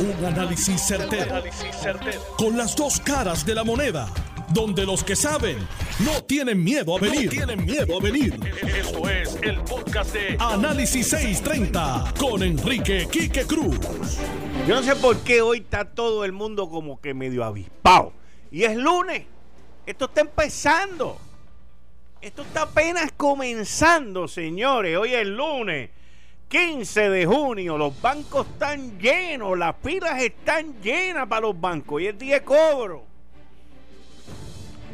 Un análisis certero, Con las dos caras de la moneda. Donde los que saben no tienen miedo a venir. tienen miedo a venir. Esto es el podcast de Análisis 630 con Enrique Quique Cruz. Yo no sé por qué hoy está todo el mundo como que medio avispado. Y es lunes. Esto está empezando. Esto está apenas comenzando, señores. Hoy es lunes. 15 de junio, los bancos están llenos, las pilas están llenas para los bancos y el día de cobro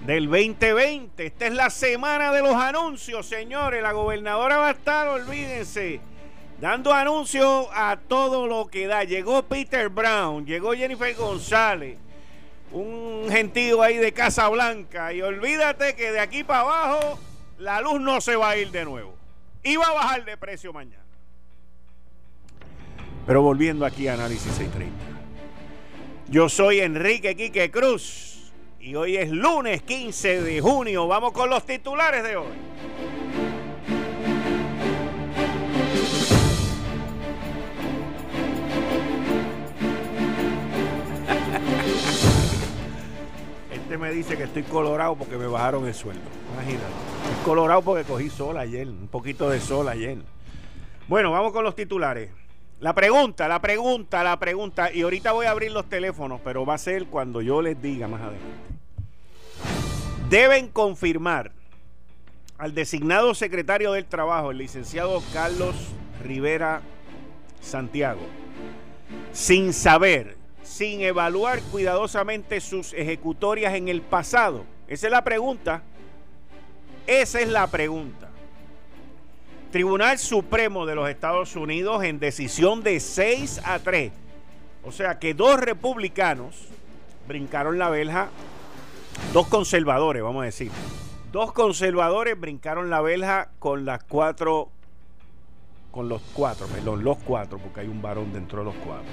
del 2020. Esta es la semana de los anuncios, señores. La gobernadora va a estar, olvídense, dando anuncios a todo lo que da. Llegó Peter Brown, llegó Jennifer González, un gentío ahí de Casa Blanca. Y olvídate que de aquí para abajo la luz no se va a ir de nuevo. Y va a bajar de precio mañana. Pero volviendo aquí a Análisis 630. Yo soy Enrique Quique Cruz y hoy es lunes 15 de junio. Vamos con los titulares de hoy. Este me dice que estoy colorado porque me bajaron el sueldo. Imagínate. Estoy colorado porque cogí sol ayer, un poquito de sol ayer. Bueno, vamos con los titulares. La pregunta, la pregunta, la pregunta. Y ahorita voy a abrir los teléfonos, pero va a ser cuando yo les diga más adelante. Deben confirmar al designado secretario del Trabajo, el licenciado Carlos Rivera Santiago, sin saber, sin evaluar cuidadosamente sus ejecutorias en el pasado. Esa es la pregunta. Esa es la pregunta. Tribunal Supremo de los Estados Unidos en decisión de 6 a 3. O sea que dos republicanos brincaron la verja, dos conservadores, vamos a decir. Dos conservadores brincaron la verja con las cuatro, con los cuatro, perdón, los cuatro, porque hay un varón dentro de los cuatro.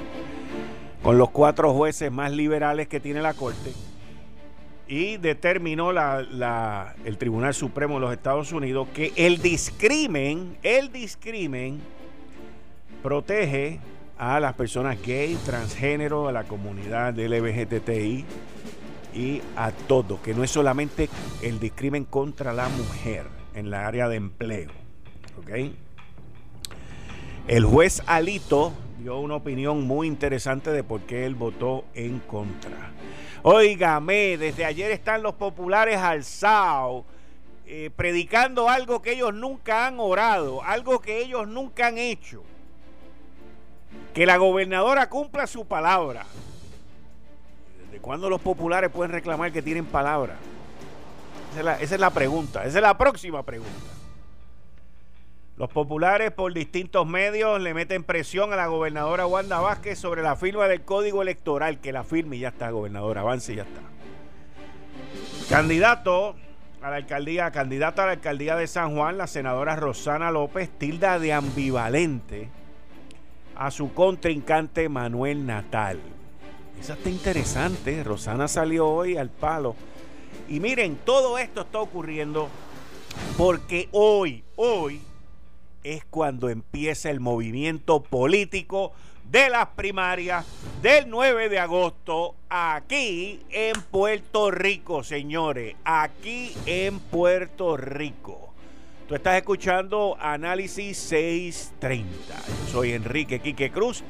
Con los cuatro jueces más liberales que tiene la Corte y determinó la, el Tribunal Supremo de los Estados Unidos que el discrimen, el discrimen protege a las personas gay, transgénero, a la comunidad LGBTI y a todo, que no es solamente el discrimen contra la mujer en la área de empleo. El juez Alito dio una opinión muy interesante de por qué él votó en contra. Óigame, desde ayer están los populares alzados, eh, predicando algo que ellos nunca han orado, algo que ellos nunca han hecho. Que la gobernadora cumpla su palabra. ¿Desde cuándo los populares pueden reclamar que tienen palabra? esa es la pregunta, esa es la próxima pregunta. Los populares por distintos medios le meten presión a la gobernadora Wanda Vázquez sobre la firma del código electoral, que la firme y ya está, gobernadora, avance y ya está. Candidato a la alcaldía, candidata a la alcaldía de San Juan, la senadora Rosana López, tilda de ambivalente a su contrincante Manuel Natal. Eso está interesante. Rosana salió hoy al palo. Y miren, todo esto está ocurriendo porque hoy, hoy, es cuando empieza el movimiento político de las primarias del 9 de agosto aquí en Puerto Rico, señores, aquí en Puerto Rico. Tú estás escuchando Análisis 630. Yo soy Enrique Quique Cruz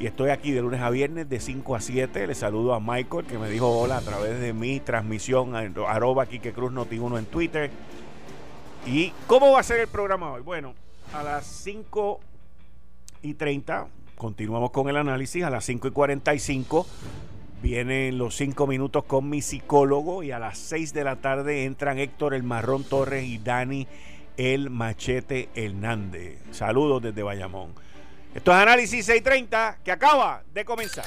y estoy aquí de lunes a viernes de 5 a 7. Le saludo a Michael que me dijo hola a través de mi transmisión arroba Quique Cruz Noti 1 en Twitter. ¿Y cómo va a ser el programa hoy? Bueno, a las 5 y 30 continuamos con el análisis. A las 5 y 45 vienen los 5 minutos con mi psicólogo y a las 6 de la tarde entran Héctor el Marrón Torres y Dani el Machete Hernández. Saludos desde Bayamón. Esto es Análisis 630 que acaba de comenzar.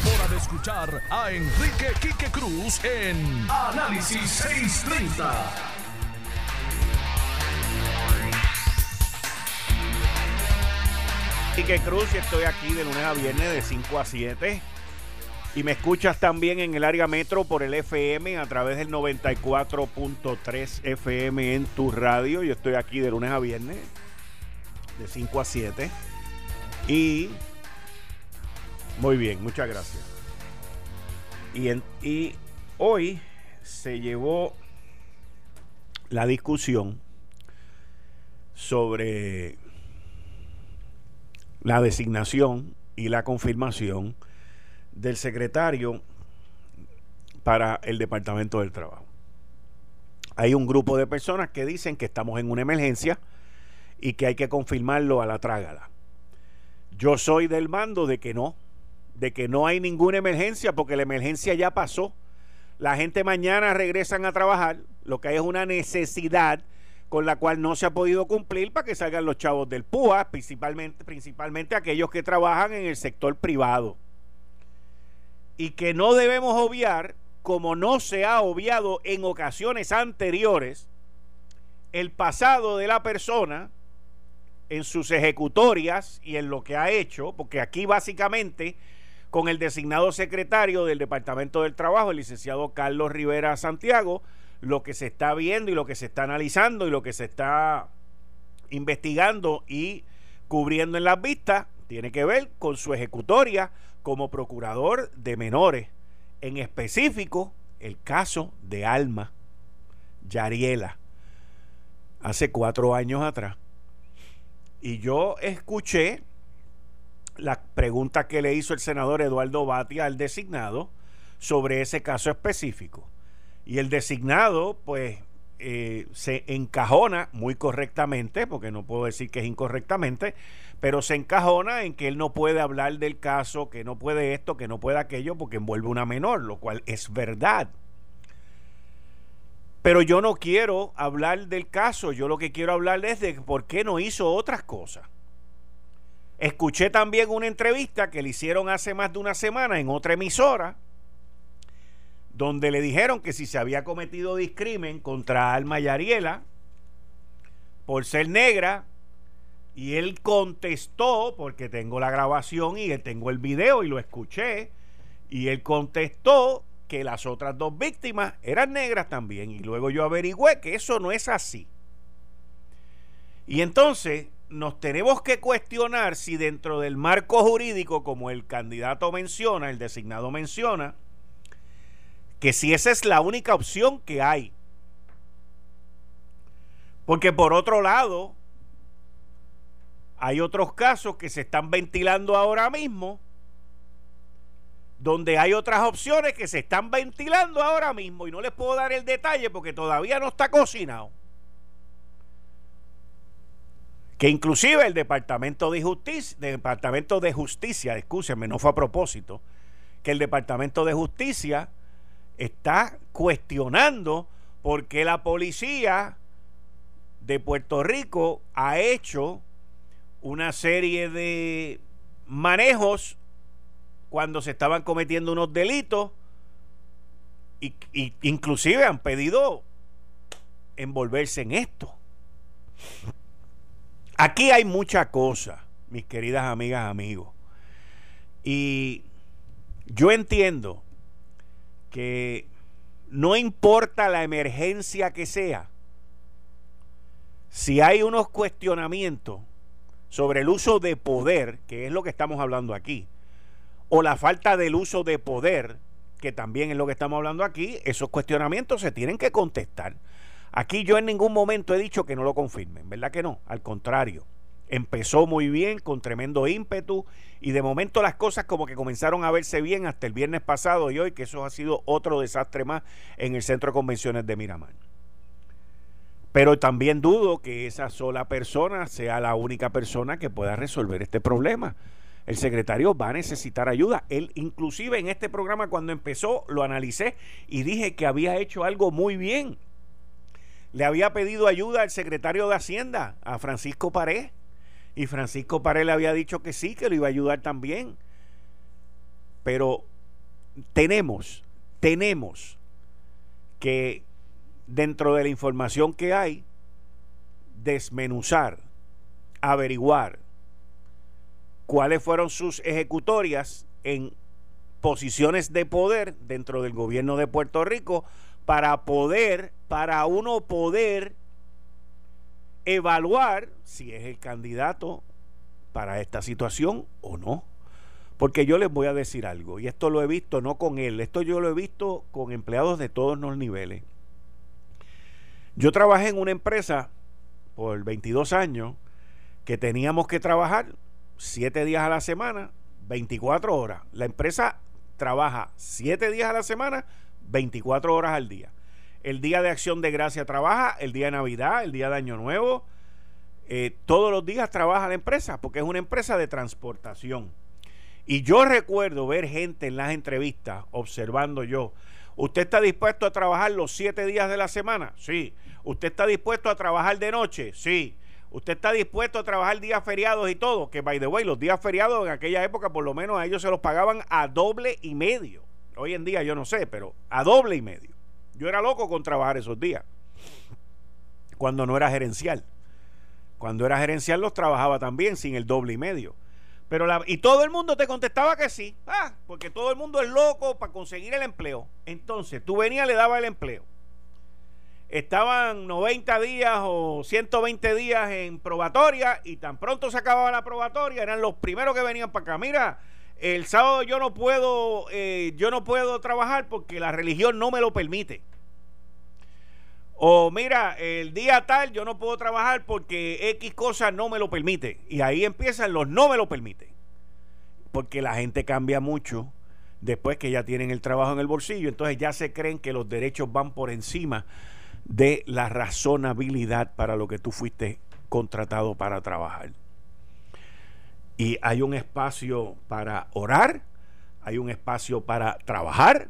hora de escuchar a Enrique Quique Cruz en Análisis 630. Quique Cruz y estoy aquí de lunes a viernes de 5 a 7. Y me escuchas también en el área metro por el FM a través del 94.3 FM en tu radio. Yo estoy aquí de lunes a viernes de 5 a 7. Y muy bien, muchas gracias. Y, y hoy se llevó la discusión sobre la designación y la confirmación del secretario para el Departamento del Trabajo. Hay un grupo de personas que dicen que estamos en una emergencia y que hay que confirmarlo a la trágala. Yo soy del mando de que no, de que no hay ninguna emergencia porque la emergencia ya pasó. La gente mañana regresan a trabajar, lo que hay es una necesidad con la cual no se ha podido cumplir para que salgan los chavos del PUA, principalmente, principalmente aquellos que trabajan en el sector privado. Y que no debemos obviar, como no se ha obviado en ocasiones anteriores, el pasado de la persona en sus ejecutorias y en lo que ha hecho, porque aquí básicamente con el designado secretario del Departamento del Trabajo, el licenciado Carlos Rivera Santiago, lo que se está viendo y lo que se está analizando y lo que se está investigando y cubriendo en las vistas tiene que ver con su ejecutoria como procurador de menores, en específico el caso de Alma Yariela, hace cuatro años atrás. Y yo escuché la pregunta que le hizo el senador Eduardo Batia al designado sobre ese caso específico. Y el designado, pues, eh, se encajona muy correctamente, porque no puedo decir que es incorrectamente, pero se encajona en que él no puede hablar del caso, que no puede esto, que no puede aquello, porque envuelve una menor, lo cual es verdad. Pero yo no quiero hablar del caso, yo lo que quiero hablar es de por qué no hizo otras cosas. Escuché también una entrevista que le hicieron hace más de una semana en otra emisora, donde le dijeron que si se había cometido discrimen contra Alma Yariela por ser negra, y él contestó, porque tengo la grabación y tengo el video y lo escuché, y él contestó que las otras dos víctimas eran negras también, y luego yo averigüé que eso no es así. Y entonces nos tenemos que cuestionar si dentro del marco jurídico, como el candidato menciona, el designado menciona, que si esa es la única opción que hay. Porque por otro lado, hay otros casos que se están ventilando ahora mismo, donde hay otras opciones que se están ventilando ahora mismo y no les puedo dar el detalle porque todavía no está cocinado. Que inclusive el Departamento de Justicia, Departamento de Justicia, escúcheme, no fue a propósito, que el Departamento de Justicia está cuestionando por qué la policía de Puerto Rico ha hecho una serie de manejos cuando se estaban cometiendo unos delitos y, inclusive han pedido envolverse en esto. Aquí hay mucha cosa, mis queridas amigas, amigos. Y yo entiendo que no importa la emergencia que sea, si hay unos cuestionamientos sobre el uso de poder, que es lo que estamos hablando aquí, o la falta del uso de poder, que también es lo que estamos hablando aquí, esos cuestionamientos se tienen que contestar. Aquí yo en ningún momento he dicho que no lo confirmen, ¿verdad que no? Al contrario empezó muy bien, con tremendo ímpetu, y de momento las cosas como que comenzaron a verse bien hasta el viernes pasado y hoy, que eso ha sido otro desastre más en el centro de convenciones de Miramar. Pero también dudo que esa sola persona sea la única persona que pueda resolver este problema. el secretario va a necesitar ayuda. Él, inclusive en este programa cuando empezó, lo analicé y dije que había hecho algo muy bien. Le había pedido ayuda al secretario de Hacienda, a Francisco Pared, y Francisco Pared le había dicho que sí, que lo iba a ayudar también. Pero tenemos, tenemos que dentro de la información que hay, desmenuzar, averiguar cuáles fueron sus ejecutorias en posiciones de poder dentro del gobierno de Puerto Rico para poder, para uno poder evaluar si es el candidato para esta situación o no. Porque yo les voy a decir algo, y esto lo he visto no con él, esto yo lo he visto con empleados de todos los niveles. Yo trabajé en una empresa por 22 años que teníamos que trabajar 7 días a la semana, 24 horas. La empresa trabaja 7 días a la semana, 24 horas al día. El día de acción de gracia trabaja, el día de Navidad, el día de Año Nuevo. Eh, todos los días trabaja la empresa porque es una empresa de transportación. Y yo recuerdo ver gente en las entrevistas observando yo, ¿usted está dispuesto a trabajar los siete días de la semana? Sí. ¿Usted está dispuesto a trabajar de noche? Sí. ¿Usted está dispuesto a trabajar días feriados y todo? Que, by the way, los días feriados en aquella época por lo menos a ellos se los pagaban a doble y medio. Hoy en día yo no sé, pero a doble y medio. Yo era loco con trabajar esos días. Cuando no era gerencial. Cuando era gerencial los trabajaba también sin el doble y medio. Pero y todo el mundo te contestaba que sí. Ah, porque todo el mundo es loco para conseguir el empleo. Entonces, tú venías, le daba el empleo. Estaban 90 días o 120 días en probatoria y tan pronto se acababa la probatoria, eran los primeros que venían para acá. Mira, el sábado yo no puedo, eh, yo no puedo trabajar porque la religión no me lo permite. O mira, el día tal yo no puedo trabajar porque X cosa no me lo permite. Y ahí empiezan los no me lo permite. Porque la gente cambia mucho después que ya tienen el trabajo en el bolsillo. Entonces ya se creen que los derechos van por encima de la razonabilidad para lo que tú fuiste contratado para trabajar. Y hay un espacio para orar, hay un espacio para trabajar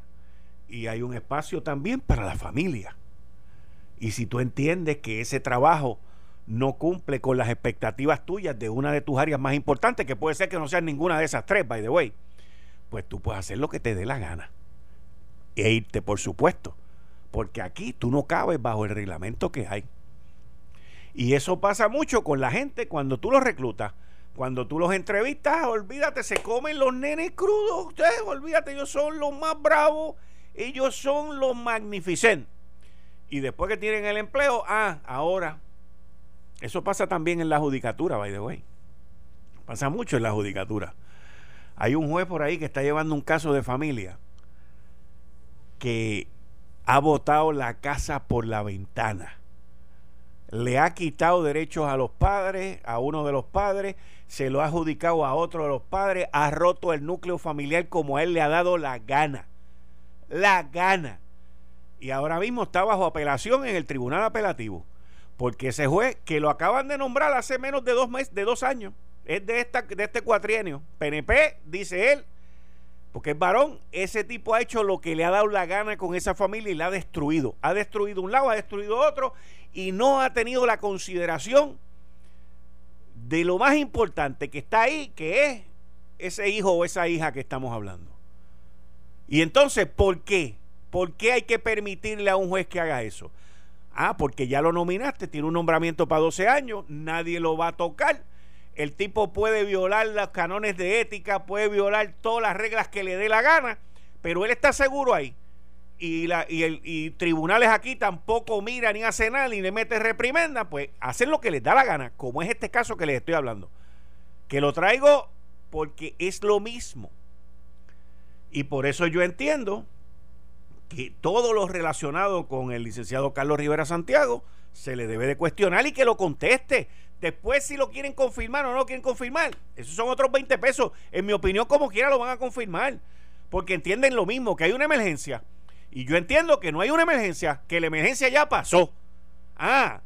y hay un espacio también para la familia. Y si tú entiendes que ese trabajo no cumple con las expectativas tuyas de una de tus áreas más importantes, que puede ser que no sean ninguna de esas tres, by the way, pues tú puedes hacer lo que te dé la gana. E irte, por supuesto. Porque aquí tú no cabes bajo el reglamento que hay. Y eso pasa mucho con la gente cuando tú los reclutas. Cuando tú los entrevistas, olvídate, se comen los nenes crudos. Ustedes, olvídate, ellos son los más bravos. Ellos son los magnificentes y después que tienen el empleo, ah, ahora. Eso pasa también en la judicatura, by the way. Pasa mucho en la judicatura. Hay un juez por ahí que está llevando un caso de familia que ha botado la casa por la ventana. Le ha quitado derechos a los padres, a uno de los padres, se lo ha adjudicado a otro de los padres, ha roto el núcleo familiar como a él le ha dado la gana. La gana y ahora mismo está bajo apelación en el tribunal apelativo. Porque ese juez que lo acaban de nombrar hace menos de dos meses, de dos años, es de, esta, de este cuatrienio. PNP, dice él, porque es varón, ese tipo ha hecho lo que le ha dado la gana con esa familia y la ha destruido. Ha destruido un lado, ha destruido otro y no ha tenido la consideración de lo más importante que está ahí, que es ese hijo o esa hija que estamos hablando. Y entonces, ¿por qué? ¿Por qué hay que permitirle a un juez que haga eso? Ah, porque ya lo nominaste, tiene un nombramiento para 12 años, nadie lo va a tocar. El tipo puede violar los canones de ética, puede violar todas las reglas que le dé la gana, pero él está seguro ahí. Y, tribunales aquí tampoco miran ni hacen nada ni le meten reprimenda, pues hacen lo que les da la gana, como es este caso que les estoy hablando. Que lo traigo porque es lo mismo. Y por eso yo entiendo que todo lo relacionado con el licenciado Carlos Rivera Santiago se le debe de cuestionar y que lo conteste. Después, si lo quieren confirmar o no lo quieren confirmar, esos son otros 20 pesos. En mi opinión, como quiera lo van a confirmar. Porque entienden lo mismo, que hay una emergencia. Y yo entiendo que no hay una emergencia, que la emergencia ya pasó. Ah,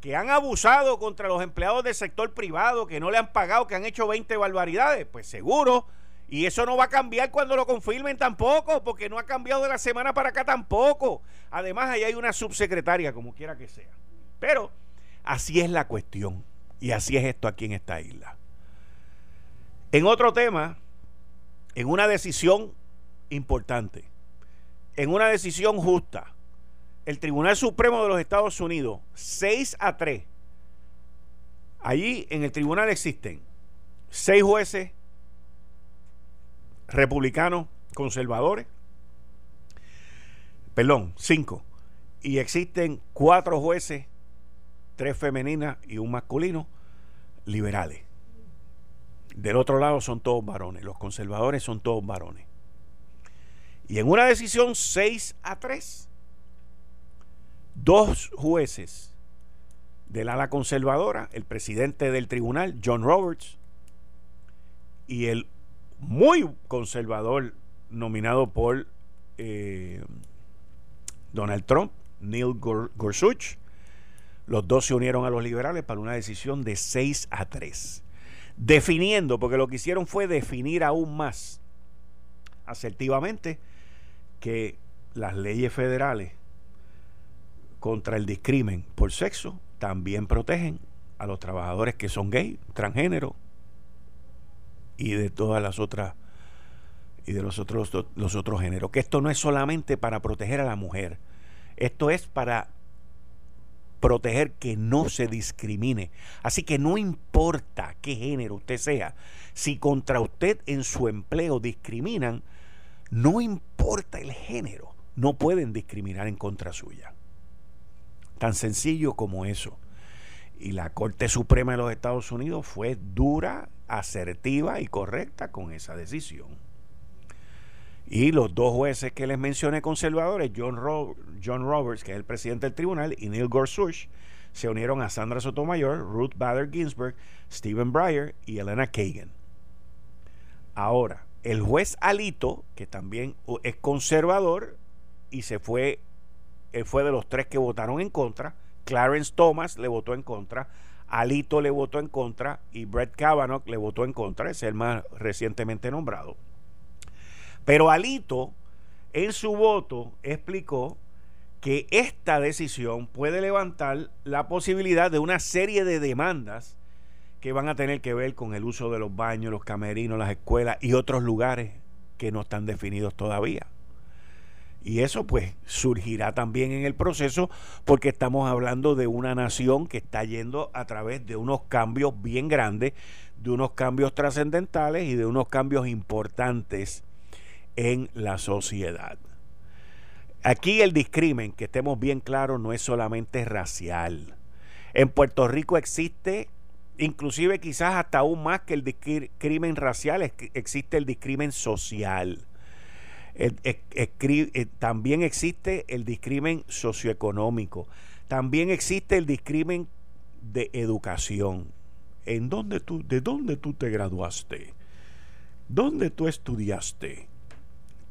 que han abusado contra los empleados del sector privado, que no le han pagado, que han hecho 20 barbaridades, pues seguro. Y eso no va a cambiar cuando lo confirmen tampoco, porque no ha cambiado de la semana para acá tampoco. Además, ahí hay una subsecretaria, como quiera que sea. Pero así es la cuestión. Y así es esto aquí en esta isla. En otro tema, en una decisión importante, en una decisión justa, el Tribunal Supremo de los Estados Unidos, 6 a 3. Allí en el tribunal existen seis jueces republicanos conservadores, perdón, cinco, y existen cuatro jueces, tres femeninas y un masculino, liberales. Del otro lado son todos varones, los conservadores son todos varones. Y en una decisión 6 a 3, dos jueces del ala conservadora, el presidente del tribunal, John Roberts, y el muy conservador nominado por eh, Donald Trump, Neil Gorsuch, los dos se unieron a los liberales para una decisión de 6 a 3. Definiendo, porque lo que hicieron fue definir aún más asertivamente que las leyes federales contra el discrimen por sexo también protegen a los trabajadores que son gay, transgénero y de todas las otras y de los otros los otros géneros, que esto no es solamente para proteger a la mujer, esto es para proteger que no se discrimine. Así que no importa qué género usted sea, si contra usted en su empleo discriminan, no importa el género, no pueden discriminar en contra suya. Tan sencillo como eso. Y la Corte Suprema de los Estados Unidos fue dura, asertiva y correcta con esa decisión. Y los dos jueces que les mencioné conservadores, John, John Roberts, que es el presidente del tribunal, y Neil Gorsuch, se unieron a Sandra Sotomayor, Ruth Bader Ginsburg, Stephen Breyer y Elena Kagan. Ahora, el juez Alito, que también es conservador y se fue él fue de los tres que votaron en contra. Clarence Thomas le votó en contra. Alito le votó en contra y Brett Kavanaugh le votó en contra, es el más recientemente nombrado. Pero Alito, en su voto, explicó que esta decisión puede levantar la posibilidad de una serie de demandas que van a tener que ver con el uso de los baños, los camerinos, las escuelas y otros lugares que no están definidos todavía. Y eso pues surgirá también en el proceso porque estamos hablando de una nación que está yendo a través de unos cambios bien grandes, de unos cambios trascendentales y de unos cambios importantes en la sociedad. Aquí el discrimen, que estemos bien claros, no es solamente racial. En Puerto Rico existe, inclusive quizás hasta aún más que el discrimen racial, existe el discrimen social eh, también existe el discrimen socioeconómico, también existe el discrimen de educación. ¿En dónde tú, ¿De dónde tú te graduaste? ¿Dónde tú estudiaste?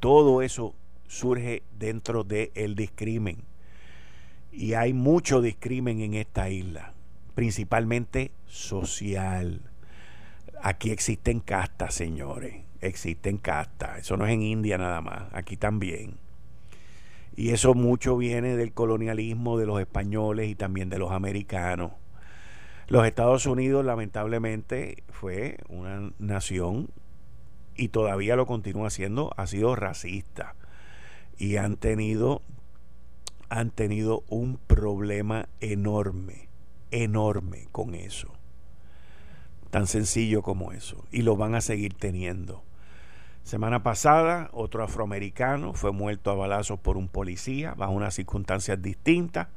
Todo eso surge dentro del el discrimen. Y hay mucho discrimen en esta isla, principalmente social. Aquí existen castas, señores existen castas. Eso no es en India nada más, aquí también. Y eso mucho viene del colonialismo de los españoles y también de los americanos. Los Estados Unidos lamentablemente fue una nación y todavía lo continúa siendo, ha sido racista y han tenido han tenido un problema enorme, enorme con eso. Tan sencillo como eso y lo van a seguir teniendo. Semana pasada, otro afroamericano fue muerto a balazos por un policía bajo unas circunstancias distintas,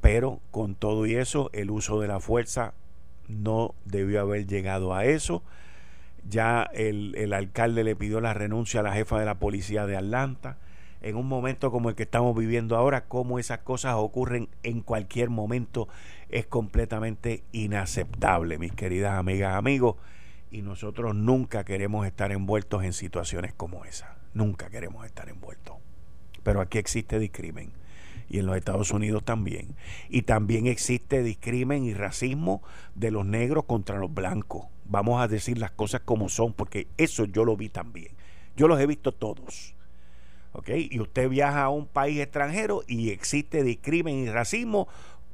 pero con todo y eso, el uso de la fuerza no debió haber llegado a eso. Ya el, el alcalde le pidió la renuncia a la jefa de la policía de Atlanta. En un momento como el que estamos viviendo ahora, como esas cosas ocurren en cualquier momento, es completamente inaceptable, mis queridas amigas, amigos y nosotros nunca queremos estar envueltos en situaciones como esa. Nunca queremos estar envueltos. Pero aquí existe discrimen. y en los Estados Unidos también. Y también existe discrimen y racismo de los negros contra los blancos. Vamos a decir las cosas como son, porque eso yo lo vi también. Yo los he visto todos. ¿Ok? Y usted viaja a un país extranjero y existe discrimen y racismo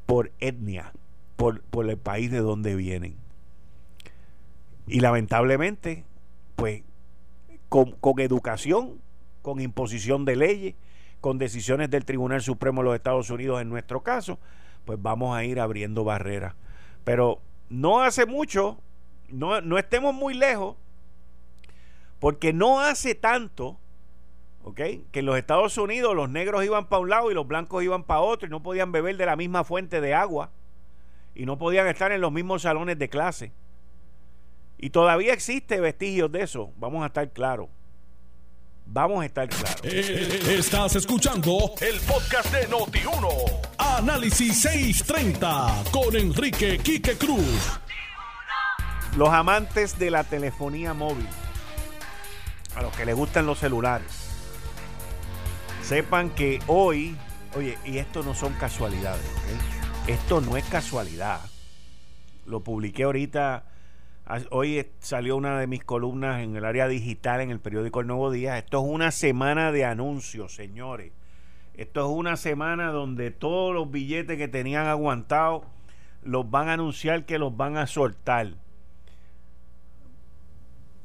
por etnia, por, por el país de donde vienen. Y lamentablemente, pues, con, con educación, con imposición de leyes, con decisiones del Tribunal Supremo de los Estados Unidos en nuestro caso, pues vamos a ir abriendo barreras. Pero no hace mucho, no, no estemos muy lejos, porque no hace tanto. Que en los Estados Unidos los negros iban para un lado y los blancos iban para otro y no podían beber de la misma fuente de agua y no podían estar en los mismos salones de clase. Y todavía existe vestigios de eso, vamos a estar claros. Vamos a estar claros. Eh, estás escuchando el podcast de Noti1. Análisis 630 con Enrique Quique Cruz. Los amantes de la telefonía móvil, a los que les gustan los celulares, sepan que hoy, oye, y esto no son casualidades, esto no es casualidad. Lo publiqué ahorita Hoy salió una de mis columnas en el área digital en el periódico El Nuevo Día. Esto es una semana de anuncios, señores. Esto es una semana donde todos los billetes que tenían aguantados los van a anunciar que los van a soltar.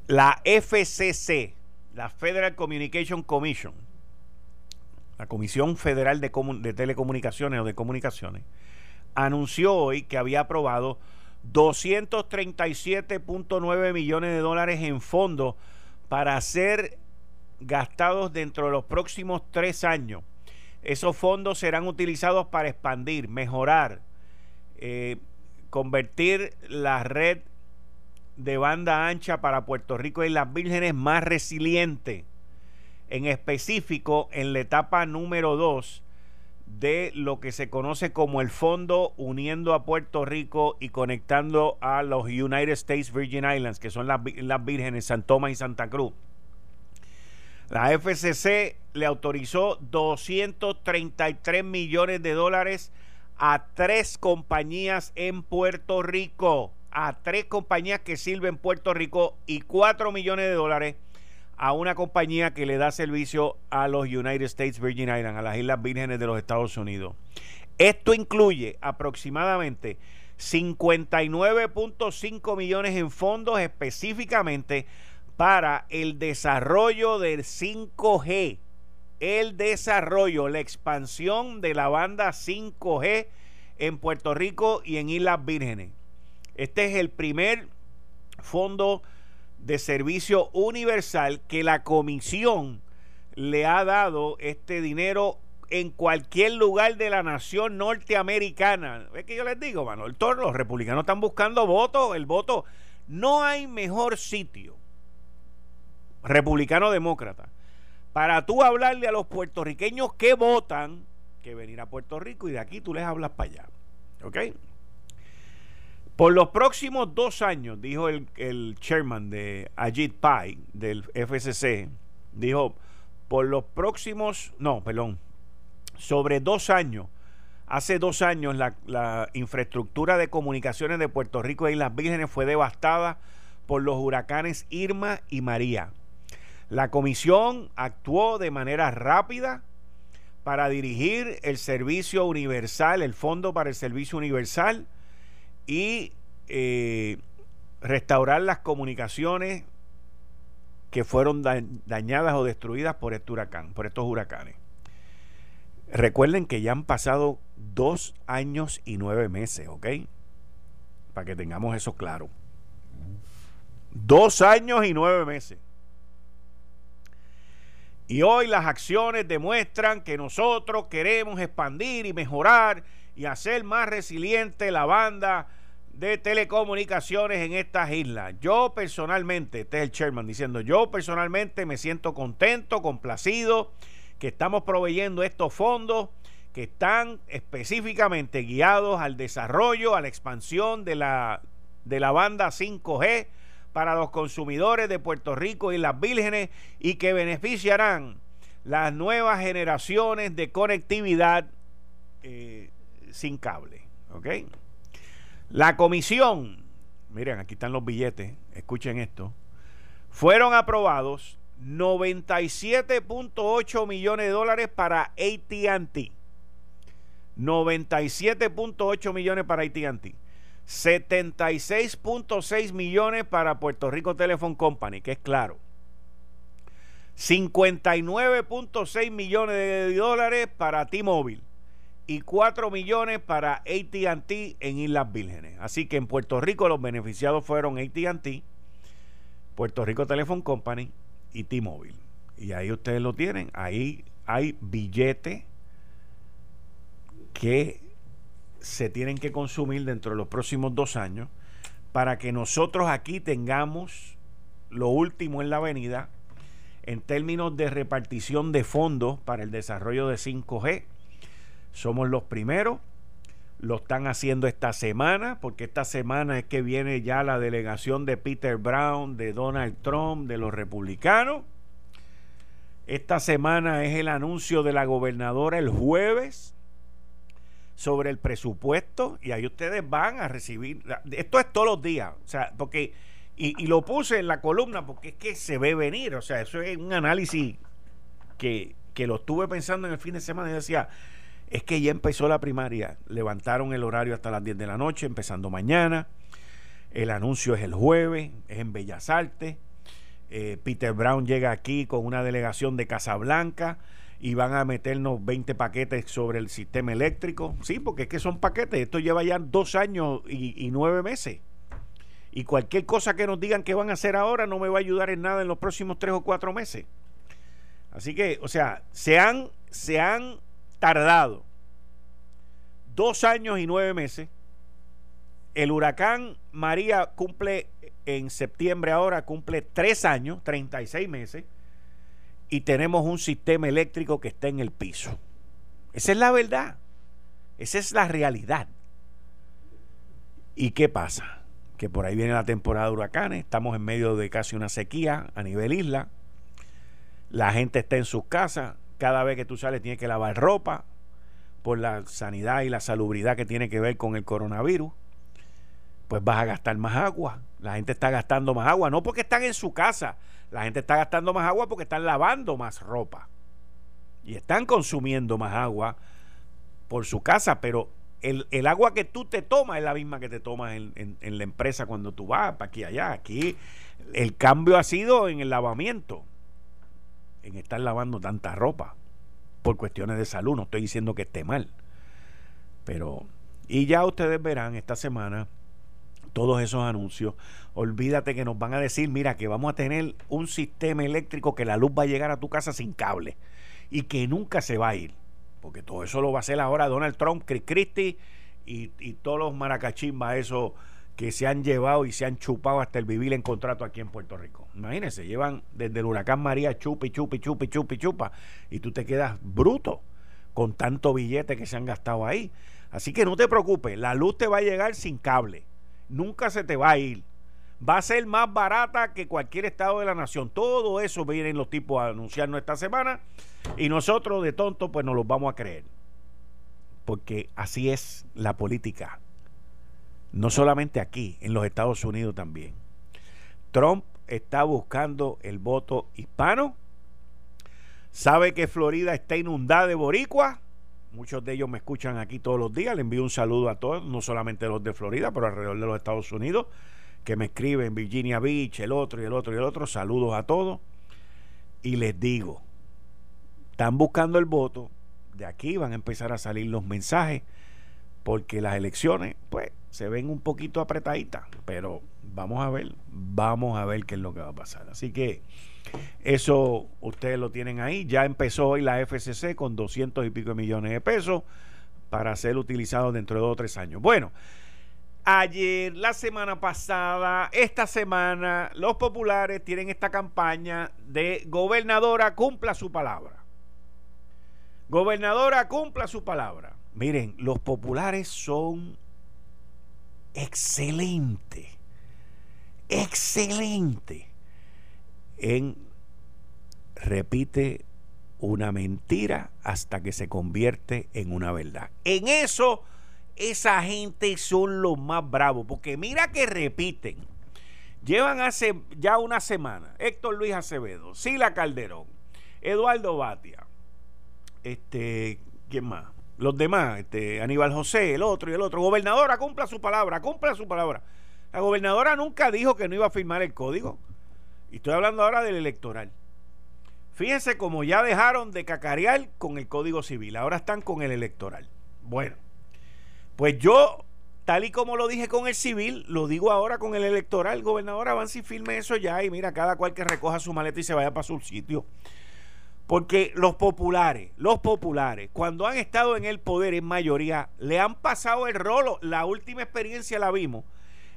La FCC, la Federal Communication Commission, la Comisión Federal de, de Telecomunicaciones o de Comunicaciones, anunció hoy que había aprobado 237.9 millones de dólares en fondos para ser gastados dentro de los próximos tres años. Esos fondos serán utilizados para expandir, mejorar, eh, convertir la red de banda ancha para Puerto Rico y las vírgenes más resiliente. En específico, en la etapa número 2, de lo que se conoce como el Fondo Uniendo a Puerto Rico y conectando a los United States Virgin Islands, que son las, las vírgenes San Tomás y Santa Cruz. La FCC le autorizó 233 millones de dólares a tres compañías en Puerto Rico, a tres compañías que sirven en Puerto Rico y 4 millones de dólares a una compañía que le da servicio a los United States Virgin Islands, a las Islas Vírgenes de los Estados Unidos. Esto incluye aproximadamente 59.5 millones en fondos específicamente para el desarrollo del 5G, el desarrollo, la expansión de la banda 5G en Puerto Rico y en Islas Vírgenes. Este es el primer fondo de servicio universal que la comisión le ha dado este dinero en cualquier lugar de la nación norteamericana. Es que yo les digo, mano, el toro, los republicanos están buscando votos, el voto. No hay mejor sitio, republicano-demócrata, para tú hablarle a los puertorriqueños que votan que venir a Puerto Rico y de aquí tú les hablas para allá. ¿Ok? Por los próximos dos años, dijo el, chairman de Ajit Pai del FCC, dijo, por los próximos, no, perdón, sobre dos años, hace dos años la, la infraestructura de comunicaciones de Puerto Rico y las Vírgenes fue devastada por los huracanes Irma y María. La comisión actuó de manera rápida para dirigir el servicio universal, el Fondo para el Servicio Universal, y eh, restaurar las comunicaciones que fueron dañadas o destruidas por este huracán, por estos huracanes. Recuerden que ya han pasado dos años y nueve meses, ¿ok? Para que tengamos eso claro. Dos años y nueve meses. Y hoy las acciones demuestran que nosotros queremos expandir y mejorar y hacer más resiliente la banda de telecomunicaciones en estas islas. Yo personalmente, este es el chairman diciendo, yo personalmente me siento contento, complacido, que estamos proveyendo estos fondos que están específicamente guiados al desarrollo, a la expansión de la, de la banda 5G para los consumidores de Puerto Rico y las vírgenes y que beneficiarán las nuevas generaciones de conectividad eh, sin cable. ¿Ok? La comisión, miren, aquí están los billetes, escuchen esto, fueron aprobados 97.8 millones de dólares para ATT. 97.8 millones para ATT. 76.6 millones para Puerto Rico Telephone Company, que es claro. 59.6 millones de dólares para T-Mobile y 4 millones para ATT en Islas Vírgenes. Así que en Puerto Rico los beneficiados fueron ATT, Puerto Rico Telephone Company y T-Mobile. Y ahí ustedes lo tienen. Ahí hay billetes que se tienen que consumir dentro de los próximos dos años para que nosotros aquí tengamos lo último en la avenida en términos de repartición de fondos para el desarrollo de 5G. Somos los primeros, lo están haciendo esta semana, porque esta semana es que viene ya la delegación de Peter Brown, de Donald Trump, de los republicanos. Esta semana es el anuncio de la gobernadora el jueves sobre el presupuesto y ahí ustedes van a recibir, esto es todos los días, o sea, porque y, lo puse en la columna porque es que se ve venir. O sea, eso es un análisis que, que lo estuve pensando en el fin de semana y decía, es que ya empezó la primaria. Levantaron el horario hasta las 10 de la noche, empezando mañana. El anuncio es el jueves, es en Bellas Artes. Eh, Peter Brown llega aquí con una delegación de Casablanca y van a meternos 20 paquetes sobre el sistema eléctrico. Sí, porque es que son paquetes. Esto lleva ya dos años y, y nueve meses y cualquier cosa que nos digan que van a hacer ahora no me va a ayudar en nada en los próximos tres o cuatro meses. Así que, o sea, se han, se han tardado dos años y nueve meses. El huracán María cumple en septiembre ahora, cumple tres años, 36 meses, y tenemos un sistema eléctrico que está en el piso. Esa es la verdad. Esa es la realidad. ¿Y qué pasa? que por ahí viene la temporada de huracanes, estamos en medio de casi una sequía a nivel isla, la gente está en sus casas, cada vez que tú sales tienes que lavar ropa por la sanidad y la salubridad que tiene que ver con el coronavirus, pues vas a gastar más agua, la gente está gastando más agua, no porque están en su casa, la gente está gastando más agua porque están lavando más ropa. Y están consumiendo más agua por su casa, pero el, agua que tú te tomas es la misma que te tomas en, la empresa cuando tú vas para aquí allá. Aquí el cambio ha sido en el lavamiento, en estar lavando tanta ropa por cuestiones de salud. No estoy diciendo que esté mal, pero y ya ustedes verán esta semana todos esos anuncios. Olvídate que nos van a decir, mira, que vamos a tener un sistema eléctrico que la luz va a llegar a tu casa sin cable y que nunca se va a ir porque todo eso lo va a hacer ahora Donald Trump, Chris Christie y, todos los maracachimbas, esos que se han llevado y se han chupado hasta el vivir en contrato aquí en Puerto Rico. Imagínense, llevan desde el huracán María chupi, chupi, chupi, chupi, chupa, y tú te quedas bruto con tanto billete que se han gastado ahí. Así que no te preocupes, la luz te va a llegar sin cable, nunca se te va a ir. Va a ser más barata que cualquier estado de la nación. Todo eso vienen los tipos a anunciarnos esta semana y nosotros de tonto pues nos los vamos a creer. Porque así es la política. No solamente aquí, en los Estados Unidos también. Trump está buscando el voto hispano. Sabe que Florida está inundada de boricuas. Muchos de ellos me escuchan aquí todos los días. Le envío un saludo a todos, no solamente los de Florida, pero alrededor de los Estados Unidos, que me escriben Virginia Beach, el otro y el otro y el otro. Saludos a todos. Y les digo, están buscando el voto, de aquí van a empezar a salir los mensajes, porque las elecciones, pues, se ven un poquito apretaditas, pero vamos a ver, vamos a ver qué es lo que va a pasar. Así que eso ustedes lo tienen ahí. Ya empezó hoy la FCC con 200 y pico millones de pesos para ser utilizado dentro de dos o tres años. Bueno, ayer, la semana pasada, esta semana, los populares tienen esta campaña de gobernadora cumpla su palabra. Gobernadora, cumpla su palabra. Miren, los populares son excelentes, excelentes en repite una mentira hasta que se convierte en una verdad. En eso, esa gente son los más bravos, porque mira que repiten. Llevan hace ya una semana Héctor Luis Acevedo, Sila Calderón, Eduardo Batia, este, ¿quién más? Los demás, este, Aníbal José, el otro y el otro. Gobernadora, cumpla su palabra, cumpla su palabra. La gobernadora nunca dijo que no iba a firmar el código. Y estoy hablando ahora del electoral. Fíjense cómo ya dejaron de cacarear con el Código Civil, ahora están con el electoral. Bueno, pues yo, tal y como lo dije con el civil, lo digo ahora con el electoral. Gobernador, avance y firme eso ya y mira, cada cual que recoja su maleta y se vaya para su sitio. Porque los populares, los populares, cuando han estado en el poder en mayoría, le han pasado el rolo. La última experiencia la vimos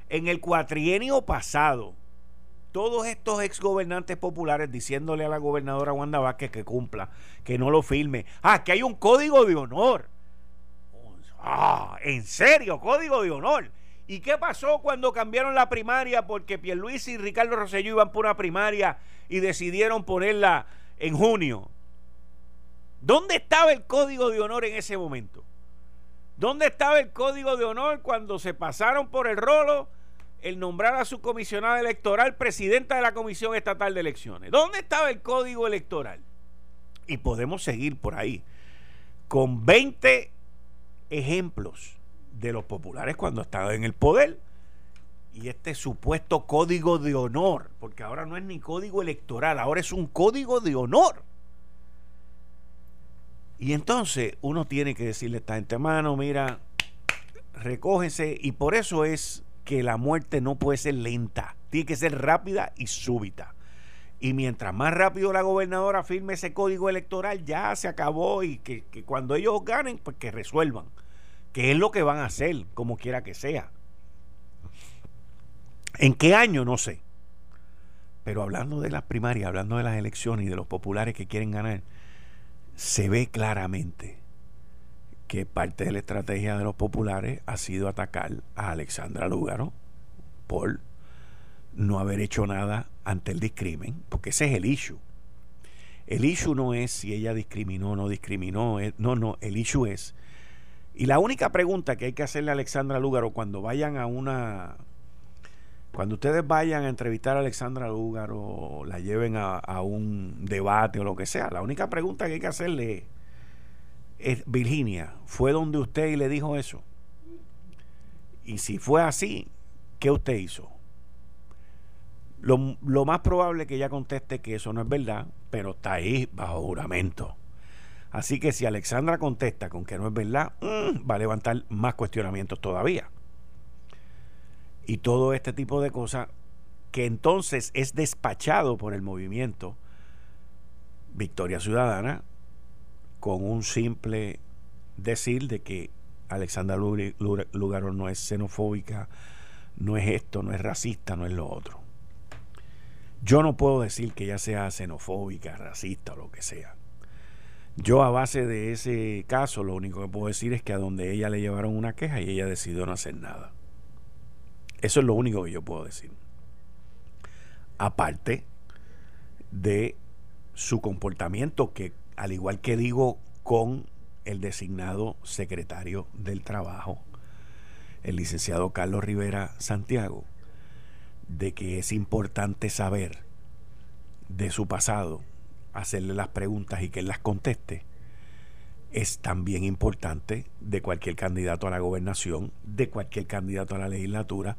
en el cuatrienio pasado todos estos exgobernantes populares diciéndole a la gobernadora Wanda Vázquez que cumpla, que no lo firme. Ah, que hay un código de honor. Ah, en serio, código de honor. ¿Y qué pasó cuando cambiaron la primaria? Porque Pierluisi y Ricardo Rosselló iban por una primaria y decidieron ponerla en junio. ¿Dónde estaba el código de honor en ese momento? ¿Dónde estaba el código de honor cuando se pasaron por el rolo el nombrar a su comisionada electoral presidenta de la Comisión Estatal de Elecciones. ¿Dónde estaba el código electoral? Y podemos seguir por ahí con 20 ejemplos de los populares cuando estaban en el poder y este supuesto código de honor, porque ahora no es ni código electoral, ahora es un código de honor. Y entonces uno tiene que decirle a esta gente, mano, mira, recógese, y por eso es que la muerte no puede ser lenta, tiene que ser rápida y súbita. Y mientras más rápido la gobernadora firme ese código electoral, ya se acabó y que, cuando ellos ganen, pues que resuelvan. Que es lo que van a hacer, como quiera que sea. ¿En qué año? No sé. Pero hablando de las primarias, hablando de las elecciones y de los populares que quieren ganar, se ve claramente que parte de la estrategia de los populares ha sido atacar a Alexandra Lúgaro por no haber hecho nada ante el discrimen, porque ese es el issue. El issue no es si ella discriminó o no discriminó, no, no, el issue es. Y la única pregunta que hay que hacerle a Alexandra Lúgaro cuando vayan a una. Cuando ustedes vayan a entrevistar a Alexandra Lúgaro, o la lleven a, un debate o lo que sea, la única pregunta que hay que hacerle es Virginia, ¿fue donde usted le dijo eso? Y si fue así, ¿qué usted hizo? Lo, lo, más probable es que ella conteste que eso no es verdad, pero está ahí bajo juramento. Así que si Alexandra contesta con que no es verdad, mm, va a levantar más cuestionamientos todavía. Y todo este tipo de cosas que entonces es despachado por el movimiento Victoria Ciudadana con un simple decir de que Alexandra Lugaro no es xenofóbica, no es esto, no es racista, no es lo otro. Yo no puedo decir que ella sea xenofóbica, racista o lo que sea. Yo a base de ese caso lo único que puedo decir es que a donde ella le llevaron una queja y ella decidió no hacer nada. Eso es lo único que yo puedo decir. Aparte de su comportamiento que al igual que digo con el designado secretario del Trabajo, el licenciado Carlos Rivera Santiago, de que es importante saber de su pasado, hacerle las preguntas y que él las conteste, es también importante de cualquier candidato a la gobernación, de cualquier candidato a la legislatura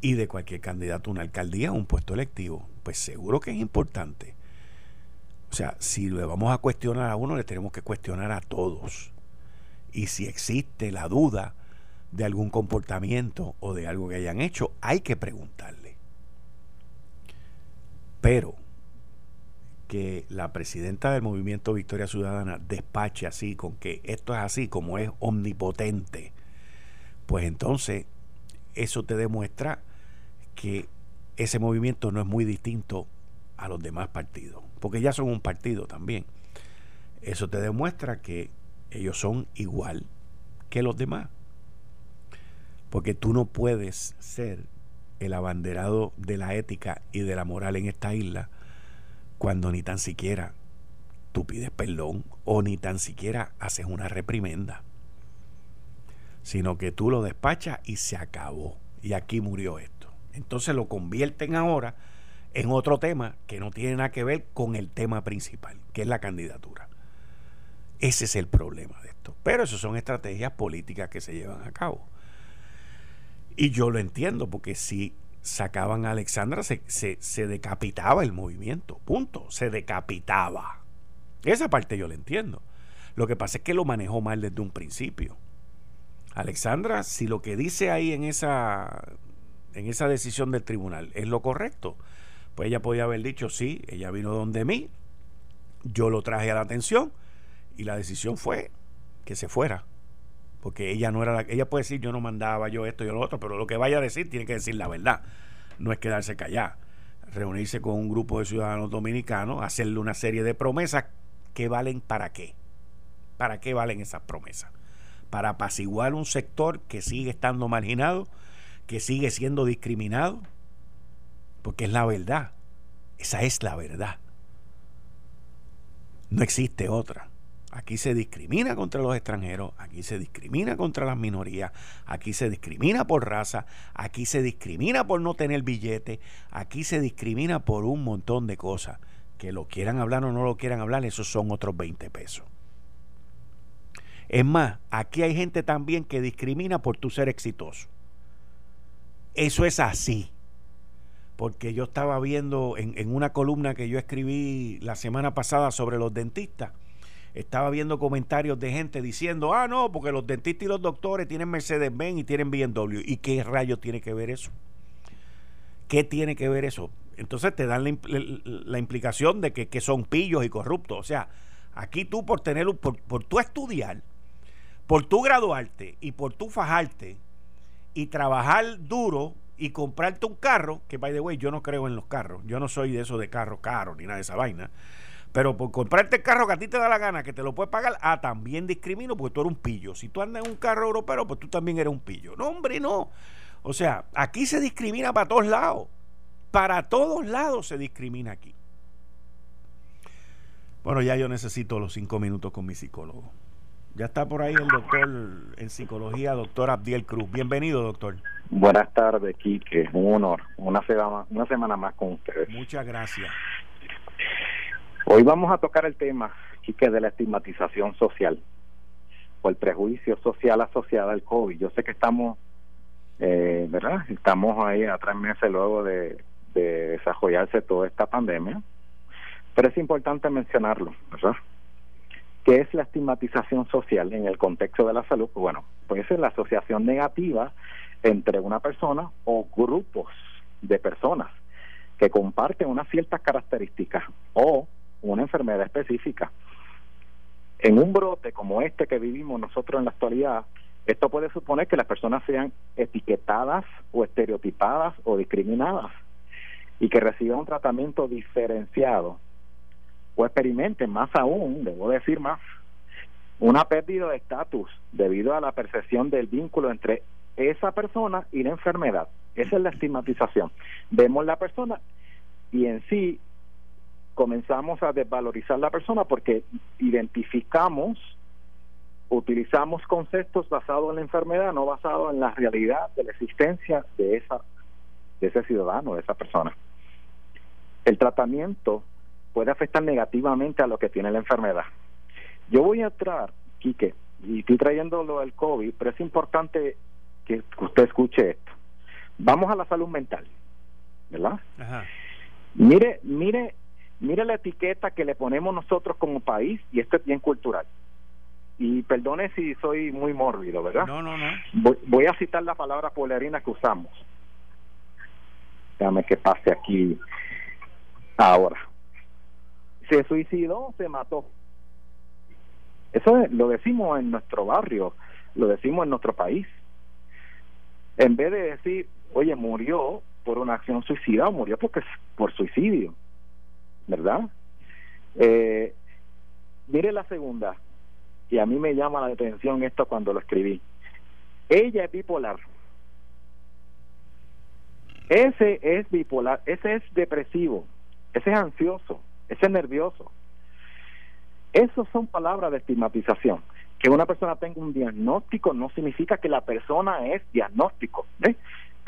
y de cualquier candidato a una alcaldía o un puesto electivo. Pues seguro que es importante o sea, si le vamos a cuestionar a uno, le tenemos que cuestionar a todos. Y si existe la duda de algún comportamiento o de algo que hayan hecho, hay que preguntarle. Pero que la presidenta del movimiento Victoria Ciudadana despache así, con que esto es así, como es omnipotente, pues entonces eso te demuestra que ese movimiento no es muy distinto a los demás partidos porque ya son un partido también. Eso te demuestra que ellos son igual que los demás. Porque tú no puedes ser el abanderado de la ética y de la moral en esta isla cuando ni tan siquiera tú pides perdón o ni tan siquiera haces una reprimenda, sino que tú lo despachas y se acabó. Y aquí murió esto. Entonces lo convierten ahora en otro tema que no tiene nada que ver con el tema principal, que es la candidatura. Ese es el problema de esto. Pero eso son estrategias políticas que se llevan a cabo. Y yo lo entiendo, porque si sacaban a Alexandra, se, se, decapitaba el movimiento. Punto. Se decapitaba. Esa parte yo la entiendo. Lo que pasa es que lo manejó mal desde un principio. Alexandra, si lo que dice ahí en esa, en esa decisión del tribunal es lo correcto, pues ella podía haber dicho, sí, ella vino donde mí, yo lo traje a la atención y la decisión fue que se fuera porque ella no era la, ella puede decir yo no mandaba yo esto y lo otro pero lo que vaya a decir tiene que decir la verdad no es quedarse callada. Reunirse con un grupo de ciudadanos dominicanos hacerle una serie de promesas que valen para qué para qué valen esas promesas para apaciguar un sector que sigue estando marginado que sigue siendo discriminado porque es la verdad esa es la verdad. No existe otra Aquí se discrimina contra los extranjeros, aquí se discrimina contra las minorías, aquí se discrimina por raza, aquí se discrimina por no tener billete, aquí se discrimina por un montón de cosas. Que lo quieran hablar o no lo quieran hablar, esos son otros 20 pesos. Es más, aquí hay gente también que discrimina por tu ser exitoso. Eso es así. Porque yo estaba viendo en, en una columna que yo escribí la semana pasada sobre los dentistas estaba viendo comentarios de gente diciendo, ah, no, porque los dentistas y los doctores tienen Mercedes-Benz y tienen BMW. ¿Y qué rayos tiene que ver eso? ¿Qué tiene que ver eso? Entonces te dan la, implicación de que, son pillos y corruptos. O sea, aquí tú por tener, por, por tú estudiar, por tú graduarte y por tú fajarte y trabajar duro y comprarte un carro, que by the way, yo no creo en los carros, yo no soy de eso de carro caro ni nada de esa vaina. Pero por comprarte el carro que a ti te da la gana, que te lo puedes pagar, ah, también discrimino porque tú eres un pillo. Si tú andas en un carro europeo, pues tú también eres un pillo. No, hombre, no. O sea, aquí se discrimina para todos lados. Para todos lados se discrimina aquí. Bueno, ya yo necesito los cinco minutos con mi psicólogo. Ya está por ahí el doctor en psicología, doctor Abdiel Cruz. Bienvenido, doctor. Buenas tardes, Quique. Un honor. Una semana, una semana más con ustedes. Muchas gracias. Hoy vamos a tocar el tema, Quique, de la estigmatización social o el prejuicio social asociado al COVID. Yo sé que estamos, eh, ¿verdad? Estamos ahí a tres meses luego de, desarrollarse toda esta pandemia, pero es importante mencionarlo, ¿verdad? ¿Qué es la estigmatización social en el contexto de la salud? Pues bueno, pues es la asociación negativa entre una persona o grupos de personas que comparten unas ciertas características o una enfermedad específica. En un brote como este que vivimos nosotros en la actualidad, esto puede suponer que las personas sean etiquetadas o estereotipadas o discriminadas y que reciban un tratamiento diferenciado o experimenten más aún, debo decir más, una pérdida de estatus debido a la percepción del vínculo entre esa persona y la enfermedad. Esa es la estigmatización. Vemos la persona y en sí comenzamos a desvalorizar la persona porque identificamos, utilizamos conceptos basados en la enfermedad, no basados en la realidad de la existencia de esa de ese ciudadano, de esa persona. El tratamiento puede afectar negativamente a lo que tiene la enfermedad. Yo voy a entrar, Quique, y estoy trayendo lo del COVID, pero es importante que usted escuche esto. Vamos a la salud mental, ¿verdad? Mire, mire Mire la etiqueta que le ponemos nosotros como país, y esto es bien cultural. Y perdone si soy muy mórbido, ¿verdad? No, no, no. Voy, a citar la palabra polerina que usamos. Déjame que pase aquí ahora. Se suicidó, se mató. Eso lo decimos en nuestro barrio, lo decimos en nuestro país. En vez de decir, oye, murió por una acción suicida o murió porque por suicidio ¿verdad? Eh, mire la segunda, y a mí me llama la atención esto cuando lo escribí. Ella es bipolar. Ese es bipolar, ese es depresivo, ese es ansioso, ese es nervioso. Esas son palabras de estigmatización. Que una persona tenga un diagnóstico no significa que la persona es diagnóstico.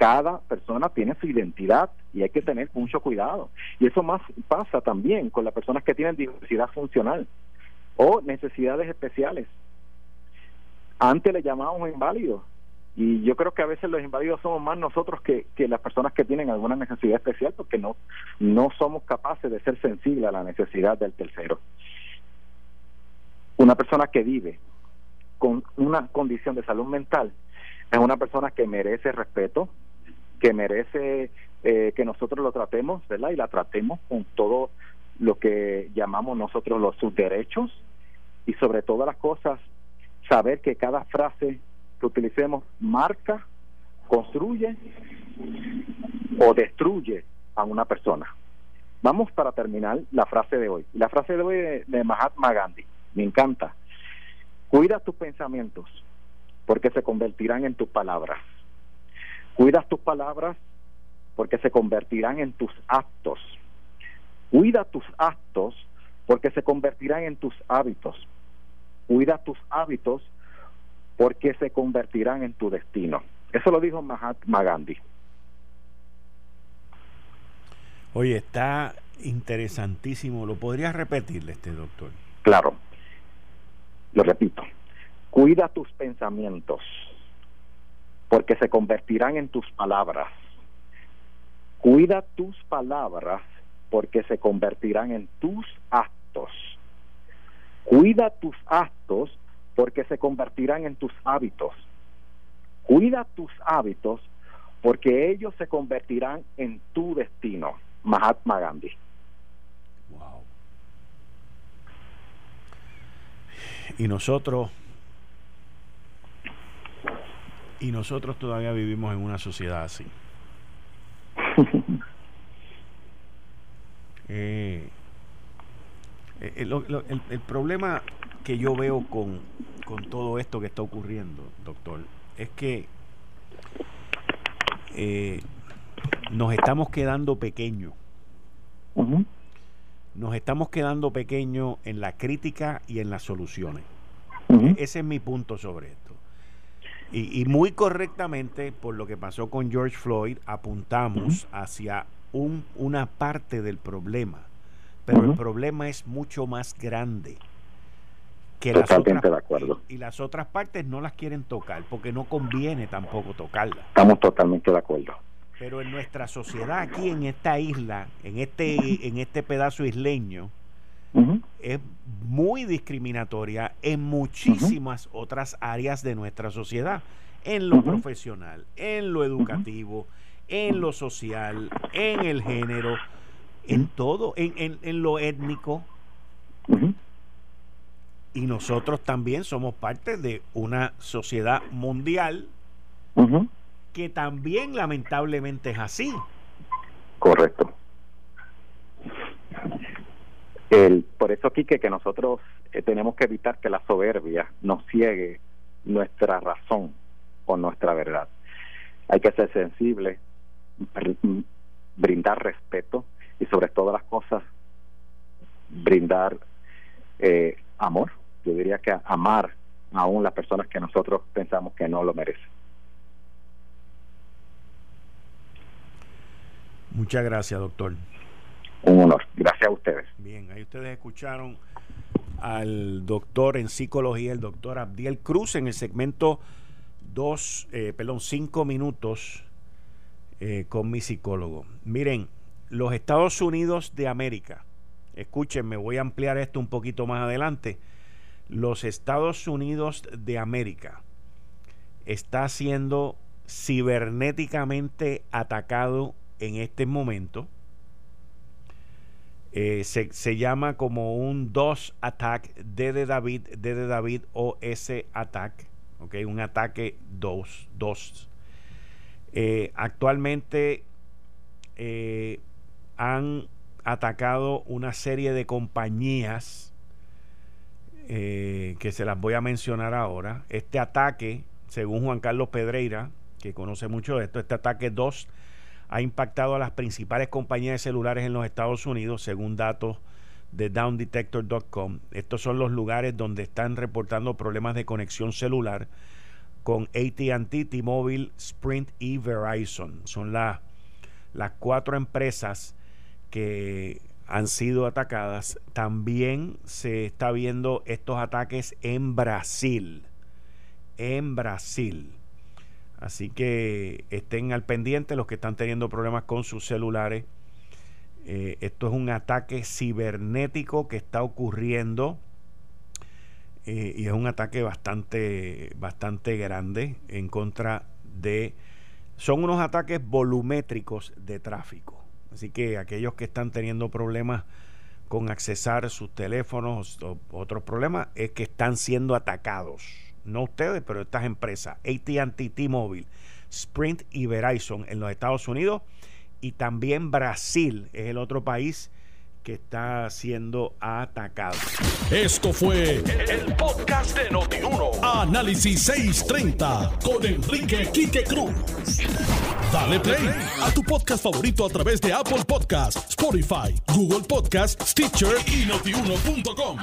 Cada persona tiene su identidad y hay que tener mucho cuidado. Y eso más pasa también con las personas que tienen diversidad funcional o necesidades especiales. Antes le llamábamos inválidos y yo creo que a veces los inválidos somos más nosotros que, que las personas que tienen alguna necesidad especial porque no, no somos capaces de ser sensibles a la necesidad del tercero. Una persona que vive con una condición de salud mental es una persona que merece respeto, que merece eh, que nosotros lo tratemos, ¿verdad? Y la tratemos con todo lo que llamamos nosotros los sus derechos y sobre todas las cosas saber que cada frase que utilicemos marca, construye o destruye a una persona. Vamos para terminar la frase de hoy. La frase de hoy de, Mahatma Gandhi, me encanta. Cuida tus pensamientos porque se convertirán en tus palabras. Cuida tus palabras porque se convertirán en tus actos. Cuida tus actos porque se convertirán en tus hábitos. Cuida tus hábitos porque se convertirán en tu destino. Eso lo dijo Mahatma Gandhi. Oye, está interesantísimo. ¿Lo podrías repetirle este doctor? Claro. Lo repito. Cuida tus pensamientos, porque se convertirán en tus palabras. Cuida tus palabras, porque se convertirán en tus actos. Cuida tus actos, porque se convertirán en tus hábitos. Cuida tus hábitos porque ellos se convertirán en tu destino. Mahatma Gandhi. Wow. Y nosotros y nosotros todavía vivimos en una sociedad así. eh, eh el, el, problema que yo veo con, con todo esto que está ocurriendo, doctor, es que eh, nos estamos quedando pequeños. Nos estamos quedando pequeños en la crítica y en las soluciones. Ese es mi punto sobre esto. Y, muy correctamente, por lo que pasó con George Floyd, apuntamos hacia un, una parte del problema. Pero el problema es mucho más grande que las otras, de acuerdo. Y, las otras partes no las quieren tocar porque no conviene tampoco tocarlas. Estamos totalmente de acuerdo. Pero en nuestra sociedad aquí en esta isla, en este en este pedazo isleño es muy discriminatoria en muchísimas otras áreas de nuestra sociedad, en lo profesional, en lo educativo, en lo social, en el género, en todo, en, en, en lo étnico. Y nosotros también somos parte de una sociedad mundial que también lamentablemente es así. Correcto. El, por eso, Quique, que nosotros eh, tenemos que evitar que la soberbia nos ciegue nuestra razón o nuestra verdad. Hay que ser sensible, brindar respeto y sobre todas las cosas brindar eh, amor yo diría que amar aún las personas que nosotros pensamos que no lo merecen. Muchas gracias, doctor. Un honor. Gracias a ustedes. Bien, ahí ustedes escucharon al doctor en psicología, el doctor Abdiel Cruz, en el segmento dos, eh, perdón, cinco minutos eh, con mi psicólogo. Miren, los Estados Unidos de América, escúchenme, voy a ampliar esto un poquito más adelante los Estados Unidos de América está siendo cibernéticamente atacado en este momento. Eh, se, llama como un DOS attack, D de David, D de David o S attack, okay, un ataque DOS. DOS. Eh, actualmente eh, han atacado una serie de compañías eh, que se las voy a mencionar ahora. Este ataque, según Juan Carlos Pedreira, que conoce mucho de esto, este ataque 2 ha impactado a las principales compañías de celulares en los Estados Unidos, según datos de downdetector.com. Estos son los lugares donde están reportando problemas de conexión celular con ATT, T-Mobile, Sprint y Verizon. Son las cuatro empresas que han sido atacadas. También se está viendo estos ataques en Brasil. En Brasil. Así que estén al pendiente los que están teniendo problemas con sus celulares. Eh, esto es un ataque cibernético que está ocurriendo eh, y es un ataque bastante, bastante grande en contra de... Son unos ataques volumétricos de tráfico. Así que aquellos que están teniendo problemas con accesar sus teléfonos o otros problemas es que están siendo atacados no ustedes, pero estas empresas, ATT, T-Mobile, Sprint y Verizon en los Estados Unidos y también Brasil es el otro país que está siendo atacado. Esto fue el, podcast de Notiuno. Análisis 630 con Enrique Quique Cruz. Dale play a tu podcast favorito a través de Apple Podcasts, Spotify, Google Podcasts, Stitcher y notiuno.com.